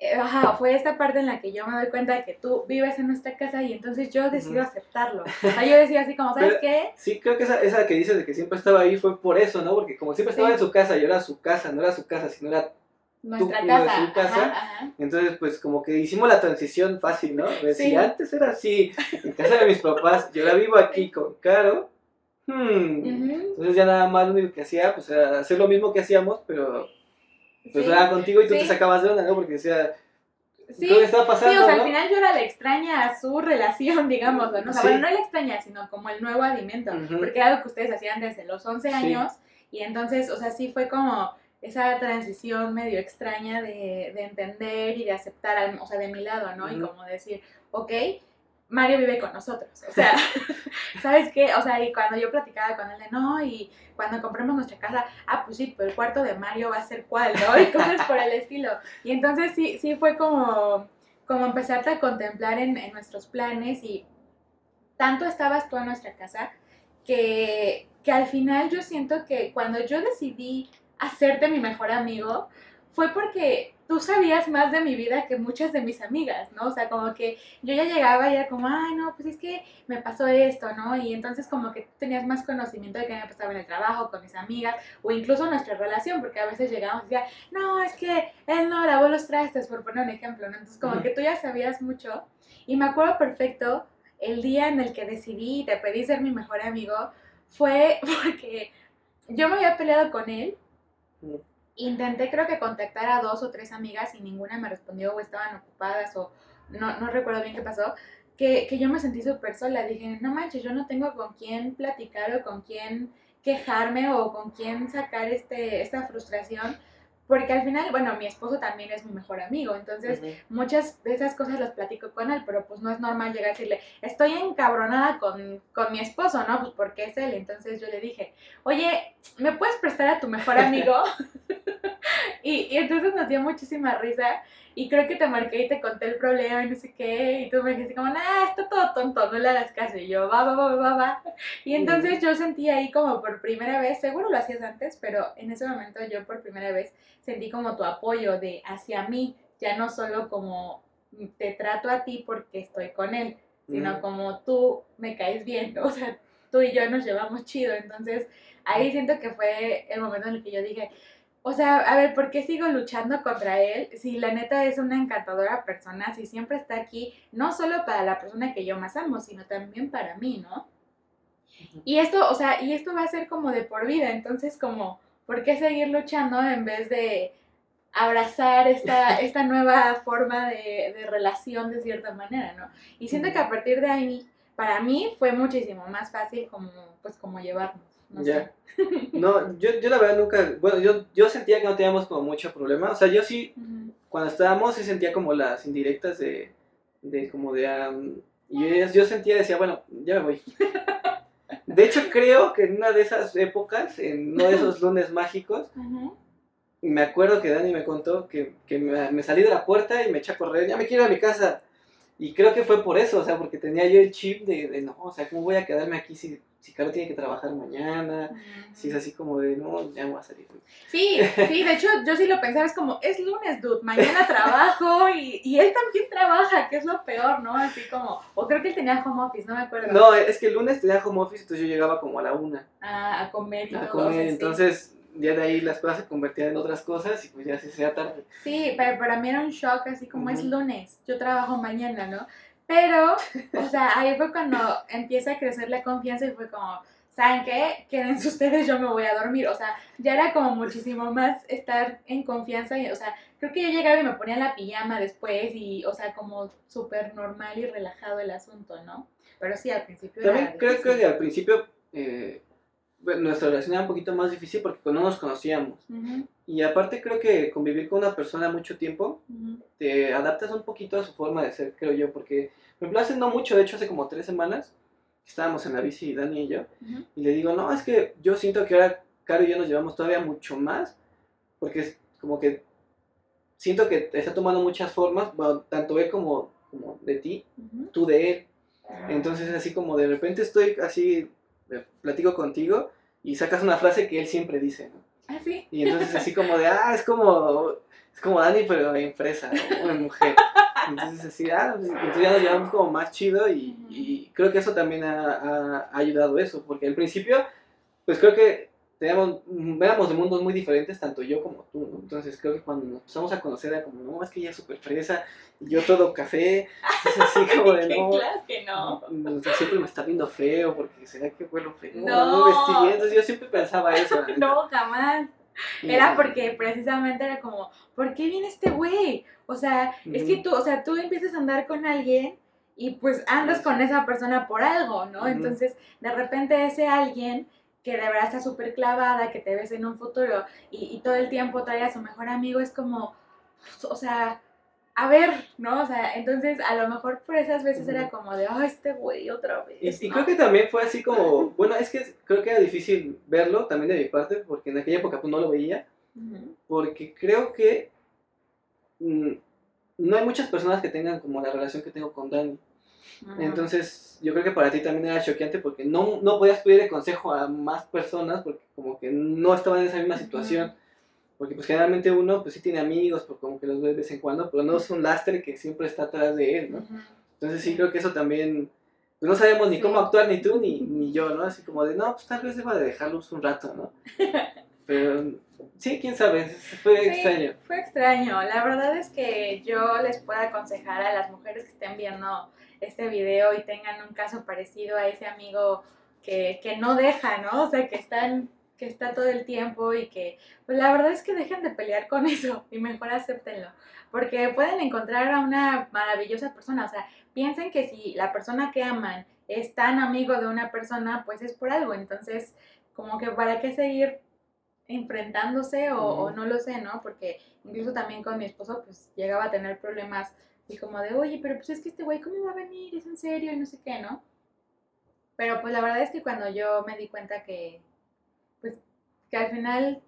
[SPEAKER 1] eh, ajá, fue esta parte en la que yo me doy cuenta de que tú vives en nuestra casa y entonces yo decido aceptarlo. O sea, yo decido así como, ¿sabes
[SPEAKER 2] Pero-
[SPEAKER 1] qué?
[SPEAKER 2] Sí, creo que esa, esa que dices de que siempre estaba ahí fue por eso, ¿no? Porque como siempre estaba
[SPEAKER 1] Sí.
[SPEAKER 2] en su casa y era su casa, no era su casa, sino era...
[SPEAKER 1] Nuestra
[SPEAKER 2] Tú,
[SPEAKER 1] casa.
[SPEAKER 2] su casa.
[SPEAKER 1] Ajá, ajá.
[SPEAKER 2] Entonces, pues como que hicimos la transición fácil, ¿no? De Si antes era así, en casa de mis papás, yo ahora vivo aquí con Caro, hmm,
[SPEAKER 1] Ujú.
[SPEAKER 2] entonces ya nada más lo único que hacía, pues era hacer lo mismo que hacíamos, pero pues
[SPEAKER 1] Sí.
[SPEAKER 2] era contigo y tú
[SPEAKER 1] Sí.
[SPEAKER 2] te sacabas de onda, ¿no? Porque decía,
[SPEAKER 1] Sí,
[SPEAKER 2] ¿qué estaba pasando,
[SPEAKER 1] Sí, o sea, al
[SPEAKER 2] no?
[SPEAKER 1] final yo era la extraña a su relación, digamos, ¿no? O sea, bueno, no la extraña, sino como el nuevo alimento,
[SPEAKER 2] Ujú.
[SPEAKER 1] porque era algo que ustedes hacían desde los 11
[SPEAKER 2] Sí.
[SPEAKER 1] años, y entonces, o sea, sí fue como esa transición medio extraña de, de entender y de aceptar, al- o sea, de mi lado, ¿no? Y
[SPEAKER 2] Ujú.
[SPEAKER 1] como decir, ok, Mario vive con nosotros. O sea, ¿sabes qué? O sea, y cuando yo platicaba con él de no, y cuando compremos nuestra casa, ah, pues sí, pero el cuarto de Mario va a ser cuál, ¿no? Y cosas por el estilo. Y entonces sí, sí fue como, como empezarte a contemplar en, en nuestros planes y tanto estabas tú en nuestra casa que, que al final yo siento que cuando yo decidí hacerte mi mejor amigo, fue porque tú sabías más de mi vida que muchas de mis amigas, ¿no? O sea, como que yo ya llegaba y era como, ay, no, pues es que me pasó esto, ¿no? Y entonces como que tenías más conocimiento de qué me pasaba en el trabajo, con mis amigas, o incluso nuestra relación, porque a veces llegábamos y decía, no, es que él no lavó los trastes, por poner un ejemplo, ¿no? Entonces como que tú ya sabías mucho. Y me acuerdo perfecto el día en el que decidí y te pedí ser mi mejor amigo, fue porque yo me había peleado con él intenté creo que contactar a dos o tres amigas y ninguna me respondió o estaban ocupadas o no, no recuerdo bien qué pasó, que, que yo me sentí súper sola. Dije, no manches, yo no tengo con quién platicar o con quién quejarme o con quién sacar este, esta frustración porque al final, bueno, mi esposo también es mi mejor amigo, entonces muchas de esas cosas las platico con él, pero pues no es normal llegar a decirle, estoy encabronada con, con mi esposo, ¿no? Pues porque es él. Entonces yo le dije, oye, ¿me puedes prestar a tu mejor amigo? y, y, entonces nos dio muchísima risa y creo que te marqué y te conté el problema y no sé qué, y tú me dijiste como, nah, está todo tonto, no le hagas caso, y yo, va, va, va, va, va. Y entonces yo sentí ahí como por primera vez, seguro lo hacías antes, pero en ese momento yo por primera vez sentí como tu apoyo de hacia mí, ya no solo como te trato a ti porque estoy con él, sino como tú me caes bien, o sea, tú y yo nos llevamos chido, entonces ahí siento que fue el momento en el que yo dije, o sea, a ver, ¿por qué sigo luchando contra él? Si la neta es una encantadora persona, si siempre está aquí, no solo para la persona que yo más amo, sino también para mí, ¿no? Y esto, o sea, y esto va a ser como de por vida, entonces como, ¿por qué seguir luchando en vez de abrazar esta, esta nueva forma de, de relación de cierta manera, ¿no? Y siento que a partir de ahí, para mí fue muchísimo más fácil como, pues, como llevarnos. No
[SPEAKER 2] ya. No, yo, yo la verdad nunca, bueno, yo, yo sentía que no teníamos como mucho problema. O sea, yo sí, cuando estábamos, sí sentía como las indirectas de, de como de... y yo, yo, sentía, decía, bueno, ya me voy. De hecho, creo que en una de esas épocas, en uno de esos lunes mágicos, me acuerdo que Dani me contó que, que me, me, salí de la puerta y me eché a correr, ya me quiero a mi casa. Y creo que fue por eso, o sea, porque tenía yo el chip de, de no, o sea, ¿cómo voy a quedarme aquí si si Caro tiene que trabajar mañana, si es así como de, no, ya me voy a salir.
[SPEAKER 1] Sí, sí, de hecho yo sí lo pensaba, es como, es lunes, dude, mañana trabajo y, y él también trabaja, que es lo peor, ¿no? Así como, o creo que él tenía home office, no me acuerdo.
[SPEAKER 2] No, es que el lunes tenía home office, entonces yo llegaba como a la una.
[SPEAKER 1] Ah, a comer y
[SPEAKER 2] A comer, entonces... Ya de ahí las cosas se convertían en otras cosas y pues ya se hacía tarde.
[SPEAKER 1] Sí, pero para mí era un shock, así como es lunes, yo trabajo mañana, ¿no? Pero, o sea, ahí fue cuando empieza a crecer la confianza y fue como, ¿saben qué? Quédense ustedes, yo me voy a dormir. O sea, ya era como muchísimo más estar en confianza. Y, o sea, creo que yo llegaba y me ponía la pijama después y, o sea, como súper normal y relajado el asunto, ¿no? Pero sí, al principio.
[SPEAKER 2] También creo que al principio eh, nuestra relación era un poquito más difícil porque no nos conocíamos. Y aparte creo que convivir con una persona mucho tiempo, te adaptas un poquito a su forma de ser, creo yo, porque me place no mucho, de hecho hace como tres semanas estábamos en la bici, Dani y yo, y le digo, no, es que yo siento que ahora Caro y yo nos llevamos todavía mucho más, porque es como que siento que está tomando muchas formas, tanto él como, como de ti, tú de él. Entonces así como de repente estoy así, platico contigo y sacas una frase que él siempre dice, ¿no?
[SPEAKER 1] ¿Ah, sí?
[SPEAKER 2] Y entonces así como de, ah, es como, es como Dani pero en fresa, una mujer. Entonces así, ah, entonces ya nos llevamos como más chido y, y creo que eso también ha, ha, ayudado eso, porque al principio, pues creo que teníamos, éramos de mundos muy diferentes, tanto yo como tú, ¿no? Entonces creo que cuando nos empezamos a conocer era como, no, es que ella es súper fresa, yo todo café, es así como de,
[SPEAKER 1] no, claro que no.
[SPEAKER 2] siempre me está viendo feo, porque será que huelo feo, no, no vestí entonces yo siempre pensaba eso.
[SPEAKER 1] no, jamás. Era porque precisamente era como, ¿por qué viene este güey? O sea, es que tú, o sea, tú empiezas a andar con alguien y pues andas con esa persona por algo, ¿no? Entonces, de repente ese alguien que de verdad está súper clavada, que te ves en un futuro y, y, todo el tiempo trae a su mejor amigo, es como, o sea, a ver, ¿no? O sea, entonces a lo mejor por esas veces era como de, ay, este güey otra vez.
[SPEAKER 2] Y, y creo que también fue así como, bueno, es que creo que era difícil verlo también de mi parte, porque en aquella época pues no lo veía, porque creo que mm, no hay muchas personas que tengan como la relación que tengo con Dani. Entonces, yo creo que para ti también era choqueante porque no, no podías pedirle consejo a más personas porque como que no estaban en esa misma situación. Porque pues generalmente uno pues sí tiene amigos, pues como que los ve de vez en cuando, pero no es un lastre que siempre está atrás de él, ¿no? Entonces sí creo que eso también, pues no sabemos ni
[SPEAKER 1] Sí.
[SPEAKER 2] cómo actuar ni tú ni, ni yo, ¿no? Así como de, no, pues tal vez deba de dejarlos un rato, ¿no? Pero sí, quién sabe, fue
[SPEAKER 1] Sí,
[SPEAKER 2] extraño.
[SPEAKER 1] Fue extraño. La verdad es que yo les puedo aconsejar a las mujeres que estén viendo este video y tengan un caso parecido a ese amigo que, que no deja, ¿no? O sea, que están que está todo el tiempo y que, pues la verdad es que dejen de pelear con eso y mejor acéptenlo, porque pueden encontrar a una maravillosa persona, o sea, piensen que si la persona que aman es tan amigo de una persona, pues es por algo, entonces, como que para qué seguir enfrentándose o, o no lo sé, ¿no? Porque incluso también con mi esposo, pues llegaba a tener problemas y como de, oye, pero pues es que este güey, ¿cómo va a venir? Es en serio y no sé qué, ¿no? Pero pues la verdad es que cuando yo me di cuenta que, que al final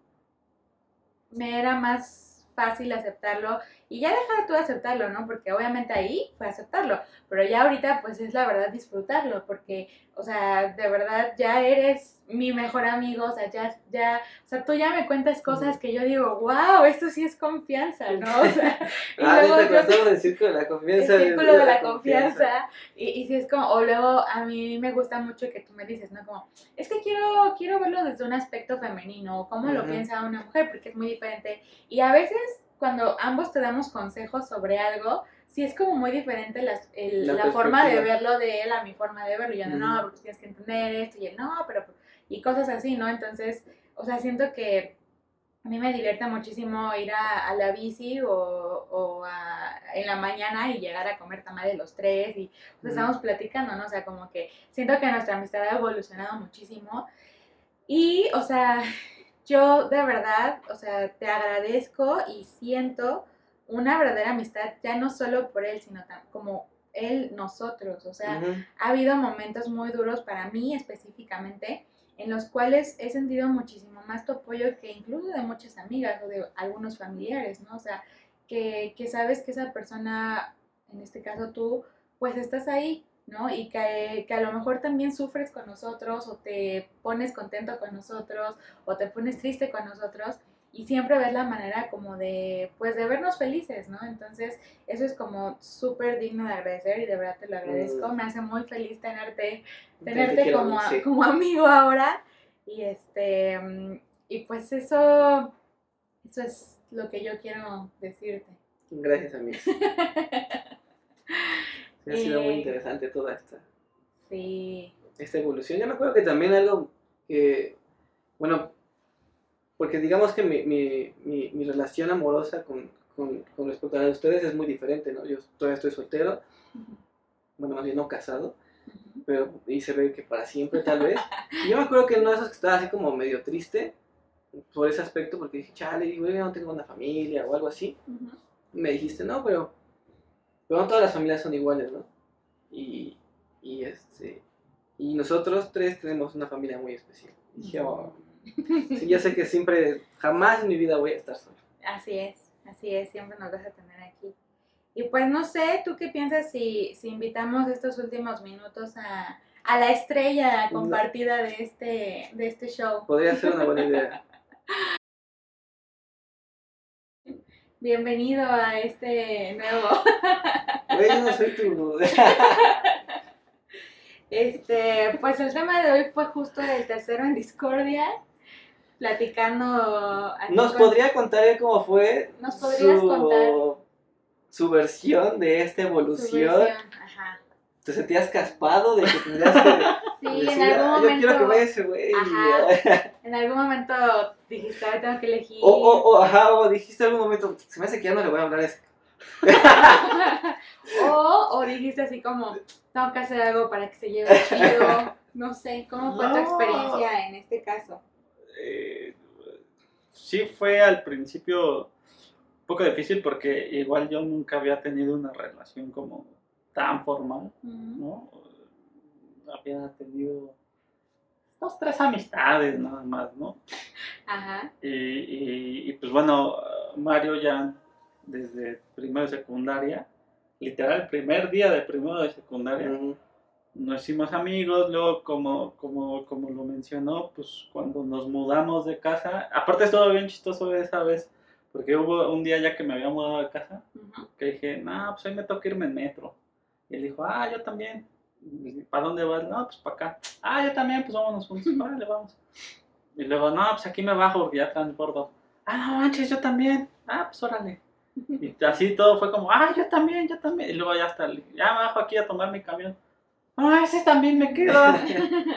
[SPEAKER 1] me era más fácil aceptarlo y ya dejar tú de aceptarlo, ¿no? Porque obviamente ahí fue aceptarlo, pero ya ahorita pues es la verdad disfrutarlo, porque, o sea, de verdad ya eres mi mejor amigo, o sea, ya, ya, o sea, tú ya me cuentas cosas que yo digo, wow, esto sí es confianza, ¿no? O sea, y
[SPEAKER 2] Ah,
[SPEAKER 1] luego
[SPEAKER 2] ahorita
[SPEAKER 1] yo-
[SPEAKER 2] del círculo de la
[SPEAKER 1] el
[SPEAKER 2] confianza.
[SPEAKER 1] círculo de la confianza. Y, y si es como, o luego a mí me gusta mucho que tú me dices, ¿no? Como, es que quiero, quiero verlo desde un aspecto femenino, o cómo lo
[SPEAKER 2] Ujú.
[SPEAKER 1] piensa una mujer, porque es muy diferente. Y a veces, cuando ambos te damos consejos sobre algo, sí es como muy diferente el-
[SPEAKER 2] La
[SPEAKER 1] la, forma de verlo de él a mi forma de verlo. Y yo, no, porque tienes que entender esto, y él, no, pero, y cosas así, ¿no? Entonces, o sea, siento que a mí me divierte muchísimo ir a, a la bici o, o a- en la mañana y llegar a comer tamales los tres y pues, estamos platicando, ¿no? O sea, como que siento que nuestra amistad ha evolucionado muchísimo y, o sea, yo de verdad, o sea, te agradezco y siento una verdadera amistad, ya no solo por él, sino como él, nosotros, o sea, ha habido momentos muy duros para mí específicamente, en los cuales he sentido muchísimo más tu apoyo que incluso de muchas amigas o de algunos familiares, ¿no? O sea, que, que sabes que esa persona, en este caso tú, pues estás ahí, ¿no? Y que, que a lo mejor también sufres con nosotros o te pones contento con nosotros o te pones triste con nosotros y siempre ves la manera como de, pues de vernos felices, ¿no? Entonces, eso es como súper digno de agradecer y de verdad te lo agradezco.
[SPEAKER 2] Mm.
[SPEAKER 1] Me hace muy feliz tenerte,
[SPEAKER 2] Te
[SPEAKER 1] tenerte como,
[SPEAKER 2] sí.
[SPEAKER 1] como amigo ahora. Y este, y pues eso, eso es lo que yo quiero decirte.
[SPEAKER 2] Gracias, amigos. Sí, ha sido muy
[SPEAKER 1] Eh.
[SPEAKER 2] interesante toda esta,
[SPEAKER 1] Sí.
[SPEAKER 2] esta evolución. Yo me acuerdo que también algo que, bueno, porque digamos que mi, mi, mi, mi relación amorosa con, con, con respecto a ustedes es muy diferente, ¿no? Yo todavía estoy soltero, bueno, más bien no casado, pero y se ve que para siempre tal vez. Y yo me acuerdo que en una de esas que estaba así como medio triste por ese aspecto, porque dije, chale, digo, yo no tengo una familia o algo así. Me dijiste, no, pero, pero no todas las familias son iguales, ¿no? Y, y, este, y nosotros tres tenemos una familia muy especial. Y dije, oh, sí, ya sé que siempre, jamás en mi vida voy a estar solo.
[SPEAKER 1] Así es, así es, siempre nos vas a tener aquí. Y pues no sé, ¿tú qué piensas si, si invitamos estos últimos minutos a, a la estrella compartida de este, de este show?
[SPEAKER 2] Podría ser una buena idea.
[SPEAKER 1] Bienvenido a este nuevo.
[SPEAKER 2] Güey, yo no soy tu...
[SPEAKER 1] Este, pues el tema de hoy fue justo el tercero en discordia, platicando. aquí
[SPEAKER 2] ¿Nos
[SPEAKER 1] con-
[SPEAKER 2] podría contar cómo fue
[SPEAKER 1] ¿Nos podrías contar?
[SPEAKER 2] su versión de esta
[SPEAKER 1] su
[SPEAKER 2] evolución?
[SPEAKER 1] versión? Ajá.
[SPEAKER 2] ¿Te sentías caspado de que tendrías que
[SPEAKER 1] Sí, en algún
[SPEAKER 2] "Ah,
[SPEAKER 1] momento.
[SPEAKER 2] yo quiero que vaya ese güey?
[SPEAKER 1] Ajá. En algún momento dijiste, ahora tengo que elegir.
[SPEAKER 2] O, o, o, ajá, o dijiste en algún momento, se me hace que ya no le voy a hablar a ese.
[SPEAKER 1] o, o dijiste así como, tengo que hacer algo para que se lleve chido. No sé, ¿cómo fue tu experiencia en este caso?
[SPEAKER 3] eh, sí fue al principio poco difícil porque igual yo nunca había tenido una relación como tan formal, ¿no? Había tenido dos, tres amistades nada más, ¿no?
[SPEAKER 1] Ajá.
[SPEAKER 3] Y, y, pues bueno, Mario ya desde primero de secundaria, literal, el primer día de primero de secundaria, nos hicimos amigos, luego como, como, como lo mencionó, pues cuando nos mudamos de casa, aparte estuvo bien chistoso esa vez, porque hubo un día ya que me había mudado de casa, que dije, no, pues hoy me toca irme en metro. Y él dijo, ah, yo también. ¿Para dónde vas? No, pues para acá. Ah, yo también, pues vámonos juntos. Vale, vamos. Y luego, no, pues aquí me bajo porque ya transbordo. Ah, no manches, yo también. Ah, pues órale. Y así todo fue como, ah, yo también, yo también. Y luego ya hasta, ya me bajo aquí a tomar mi camión. Ah, ese también me quedo.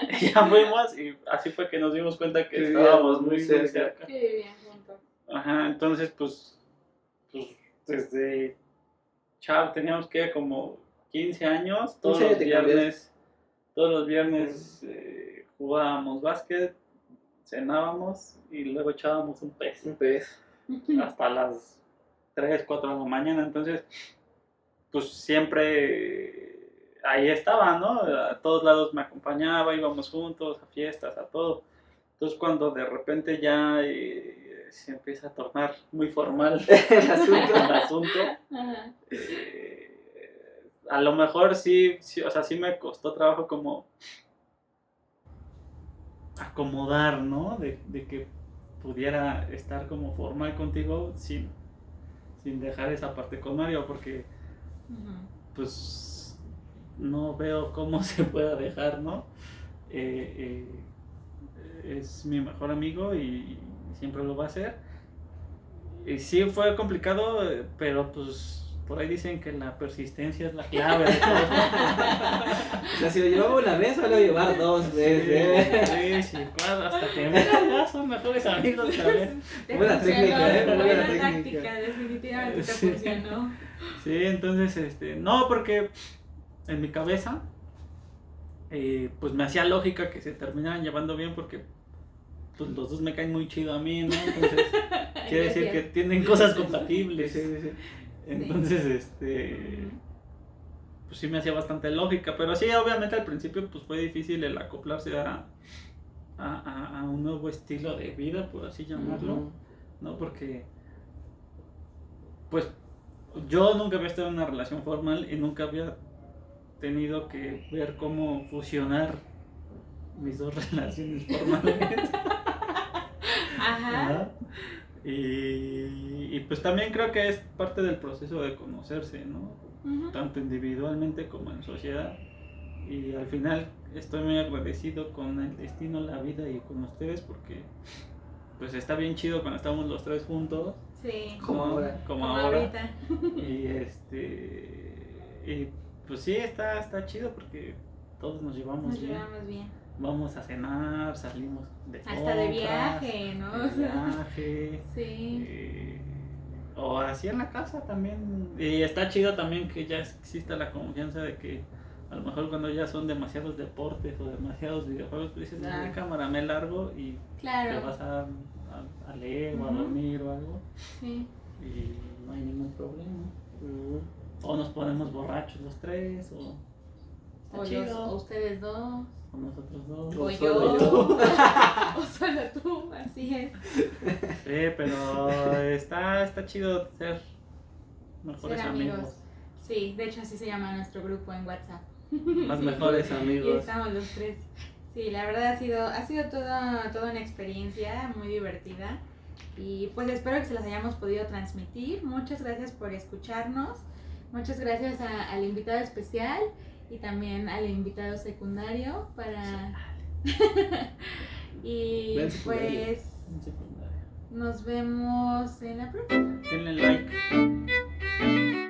[SPEAKER 3] y ya fuimos y así fue que nos dimos cuenta que estábamos muy, cerca.
[SPEAKER 1] bien
[SPEAKER 3] Ajá, entonces pues, pues desde chao, teníamos que como 15 años, todos los viernes, todos los viernes eh, jugábamos básquet, cenábamos y luego echábamos un pez.
[SPEAKER 2] Un pez.
[SPEAKER 3] Hasta las 3, 4 de la mañana, entonces pues siempre ahí estaba, ¿no? A todos lados me acompañaba, íbamos juntos a fiestas, a todo. Entonces cuando de repente ya eh, se empieza a tornar muy formal el asunto, eh, a lo mejor sí, sí, o sea, sí me costó trabajo como acomodar, ¿no? De, que pudiera estar como formal contigo sin, sin dejar esa parte con Mario, porque pues no veo cómo se pueda dejar, ¿no? Eh, eh, es mi mejor amigo y siempre lo va a ser. Y sí fue complicado, pero pues por ahí dicen que la persistencia es la clave de todo.
[SPEAKER 2] o sea, si lo llevamos una vez, suelo llevar dos veces.
[SPEAKER 3] Sí, sí, claro, hasta que ya son mejores amigos también.
[SPEAKER 2] Buena técnica, ¿eh?
[SPEAKER 1] Buena, técnica, definitivamente te funcionó.
[SPEAKER 3] Sí, entonces, este, no, porque en mi cabeza, eh, pues me hacía lógica que se terminaran llevando bien porque pues, los dos me caen muy chido a mí, ¿no? Entonces, quiere decir que tienen cosas compatibles. Entonces, este pues sí me hacía bastante lógica, pero sí, obviamente al principio pues fue difícil el acoplarse a, a, un nuevo estilo de vida, por así llamarlo, ¿no? Porque, pues, yo nunca había estado en una relación formal y nunca había tenido que ver cómo fusionar mis dos relaciones formales. Ajá. Y, pues también creo que es parte del proceso de conocerse, ¿no? Tanto individualmente como en sociedad. Y al final estoy muy agradecido con el destino, la vida y con ustedes porque pues está bien chido cuando estamos los tres juntos.
[SPEAKER 1] Sí.
[SPEAKER 3] Como, ahora. Como, ahorita. Y este y pues sí, está, está chido porque todos nos llevamos
[SPEAKER 1] nos Llevamos bien.
[SPEAKER 3] Vamos a cenar, salimos de
[SPEAKER 1] Hasta de viaje, ¿no?
[SPEAKER 3] De viaje.
[SPEAKER 1] sí.
[SPEAKER 3] Eh, o así en la casa también. Y está chido también que ya exista la confianza de que a lo mejor cuando ya son demasiados deportes o demasiados videojuegos, pues dices, ah, cámara, me largo y te vas a, a, leer o a dormir o algo.
[SPEAKER 1] Sí.
[SPEAKER 3] Y no hay ningún problema. O nos ponemos borrachos los tres, o.
[SPEAKER 1] O, ustedes dos.
[SPEAKER 3] O nosotros dos.
[SPEAKER 1] O, yo. o solo tú, así es.
[SPEAKER 3] Sí, pero está, está chido ser mejores amigos.
[SPEAKER 1] Sí, de hecho así se llama nuestro grupo en WhatsApp.
[SPEAKER 3] Más mejores amigos.
[SPEAKER 1] Y estamos los tres. Sí, la verdad ha sido, ha sido toda, toda una experiencia muy divertida. Y pues espero que se las hayamos podido transmitir. Muchas gracias por escucharnos. Muchas gracias al invitado especial y también al invitado secundario para... y pues nos vemos en la próxima. Denle like.